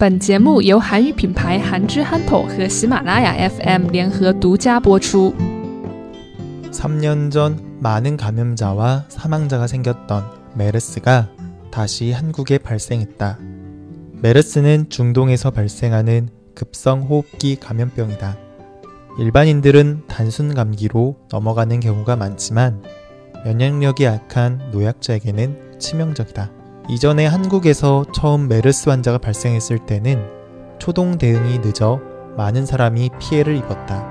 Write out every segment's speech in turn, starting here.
本节目由韩语品牌韩之憨头和喜马拉雅 FM 联合独家播出。 3년 전 많은 감염자와 사망자가 생겼던 메르스가 다시 한국에 발생했다. 메르스는 중동에서 발생하는 급성 호흡기 감염병이다. 일반인들은 단순 감기로 넘어가는 경우가 많지만 면역력이 약한 노약자에게는 치명적이다. 이전에 한국에서 처음 메르스 환자가 발생했을 때는 초동 대응이 늦어 많은 사람이 피해를 입었다.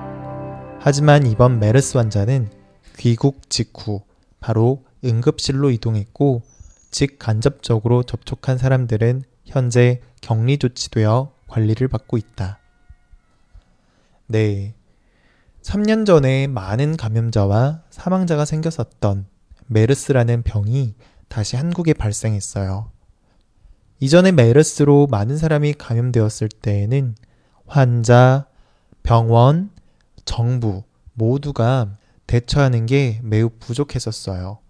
하지만 이번 메르스 환자는 귀국 직후 바로 응급실로 이동했고 직간접적으로 접촉한 사람들은 현재 격리 조치되어 관리를 받고 있다. 네. 3년 전에 많은 감염자와 사망자가 생겼었던 메르스라는 병이 다시 한국에 발생했어요. 이전에 메르스로 많은 사람이 감염되었을 때에는 환자, 병원, 정부 모두가 대처하는 게 매우 부족했었어요.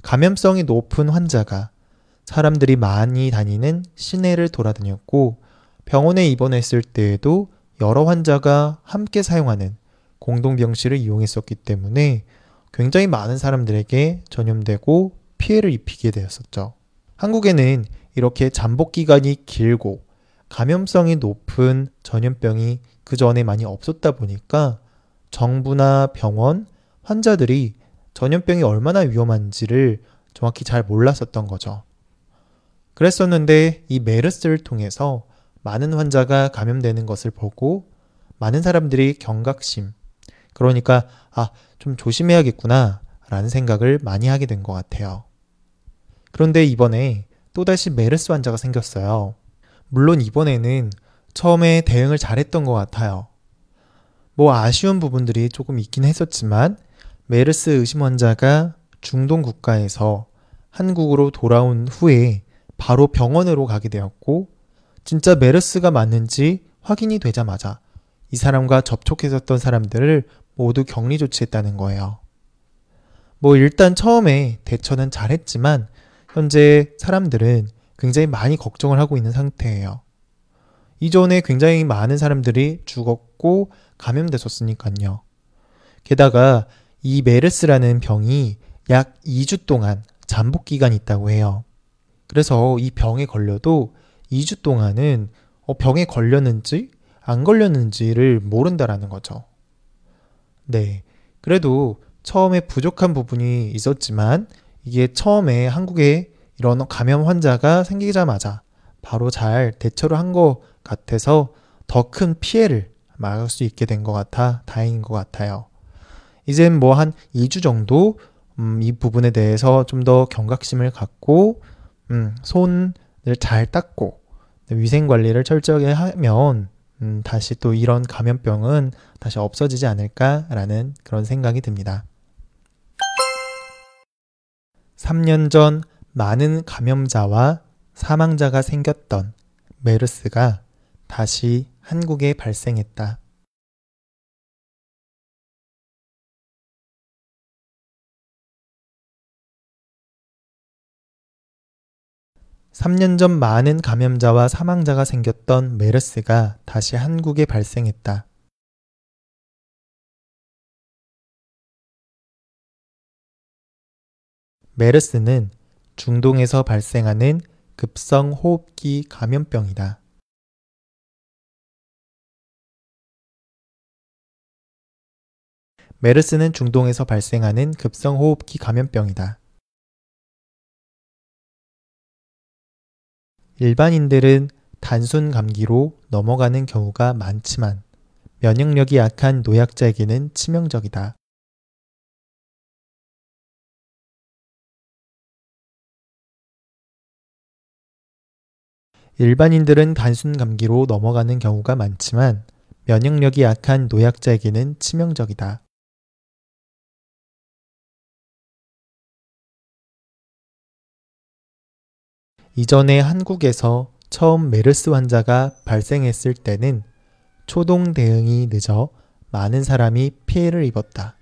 감염성이 높은 환자가 사람들이 많이 다니는 시내를 돌아다녔고 병원에 입원했을 때에도 여러 환자가 함께 사용하는 공동병실을 이용했었기 때문에 굉장히 많은 사람들에게 전염되고 피해를 입히게 되었었죠. 한국에는 이렇게 잠복 기간이 길고 감염성이 높은 전염병이 그 전에 많이 없었다 보니까 정부나 병원, 환자들이 전염병이 얼마나 위험한지를 정확히 잘 몰랐었던 거죠. 그랬었는데 이 메르스를 통해서 많은 환자가 감염되는 것을 보고 많은 사람들이 경각심, 그러니까 아, 좀 조심해야겠구나 라는 생각을 많이 하게 된 것 같아요. 그런데 이번에 또다시 메르스 환자가 생겼어요. 물론 이번에는 처음에 대응을 잘했던 것 같아요. 뭐 아쉬운 부분들이 조금 있긴 했었지만 메르스 의심 환자가 중동 국가에서 한국으로 돌아온 후에 바로 병원으로 가게 되었고 진짜 메르스가 맞는지 확인이 되자마자 이 사람과 접촉했었던 사람들을 모두 격리 조치했다는 거예요. 뭐 일단 처음에 대처는 잘했지만 현재 사람들은 굉장히 많이 걱정을 하고 있는 상태예요. 이전에 굉장히 많은 사람들이 죽었고 감염됐었으니까요. 게다가 이 메르스라는 병이 약 2주 동안 잠복 기간이 있다고 해요. 그래서 이 병에 걸려도 2주 동안은 어, 병에 걸렸는지 안 걸렸는지를 모른다라는 거죠. 네. 그래도 처음에 부족한 부분이 있었지만 이게 처음에 한국에 이런 감염 환자가 생기자마자 바로 잘 대처를 한 것 같아서 더 큰 피해를 막을 수 있게 된 것 같아 다행인 것 같아요. 이젠 뭐 한 2주 정도 음, 이 부분에 대해서 좀 더 경각심을 갖고 음, 손을 잘 닦고 위생 관리를 철저하게 하면 음, 다시 또 이런 감염병은 다시 없어지지 않을까라는 그런 생각이 듭니다. 3년 전 많은 감염자와 사망자가 생겼던 메르스가 다시 한국에 발생했다. (3년) 전 많은 감염자와 사망자가 생겼던 메르스가 다시 한국에 발생했다. 메르스는 중동에서 발생하는 급성 호흡기 감염병이다. 메르스는 중동에서 발생하는 급성 호흡기 감염병이다. 일반인들은 단순 감기로 넘어가는 경우가 많지만 면역력이 약한 노약자에게는 치명적이다. 일반인들은 단순 감기로 넘어가는 경우가 많지만 면역력이 약한 노약자에게는 치명적이다. 이전에 한국에서 처음 메르스 환자가 발생했을 때는 초동 대응이 늦어 많은 사람이 피해를 입었다.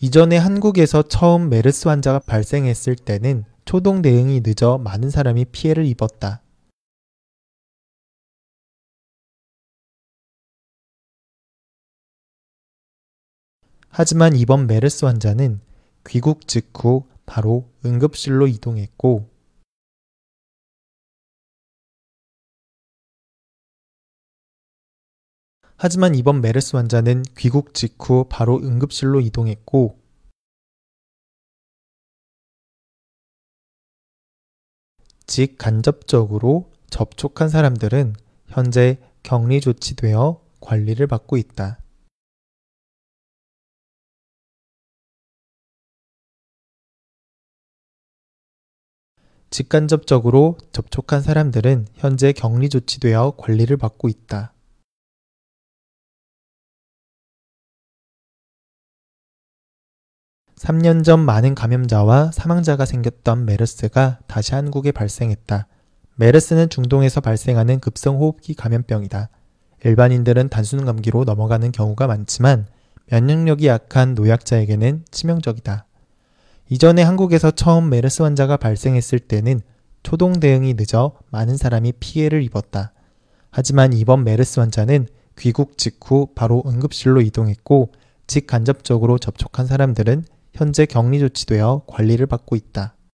이전에 한국에서 처음 메르스 환자가 발생했을 때는 초동 대응이 늦어 많은 사람이 피해를 입었다. 하지만 이번 메르스 환자는 귀국 직후 바로 응급실로 이동했고 하지만 이번 메르스 환자는 귀국 직후 바로 응급실로 이동했고 직간접적으로 접촉한 사람들은 현재 격리 조치되어 관리를 받고 있다. 직간접적으로 접촉한 사람들은 현재 격리 조치되어 관리를 받고 있다. 3년 전 많은 감염자와 사망자가 생겼던 메르스가 다시 한국에 발생했다. 메르스는 중동에서 발생하는 급성호흡기 감염병이다. 일반인들은 단순 감기로 넘어가는 경우가 많지만 면역력이 약한 노약자에게는 치명적이다. 이전에 한국에서 처음 메르스 환자가 발생했을 때는 초동 대응이 늦어 많은 사람이 피해를 입었다. 하지만 이번 메르스 환자는 귀국 직후 바로 응급실로 이동했고 직간접적으로 접촉한 사람들은 현재 격리 조치되어 관리를 받고 있다.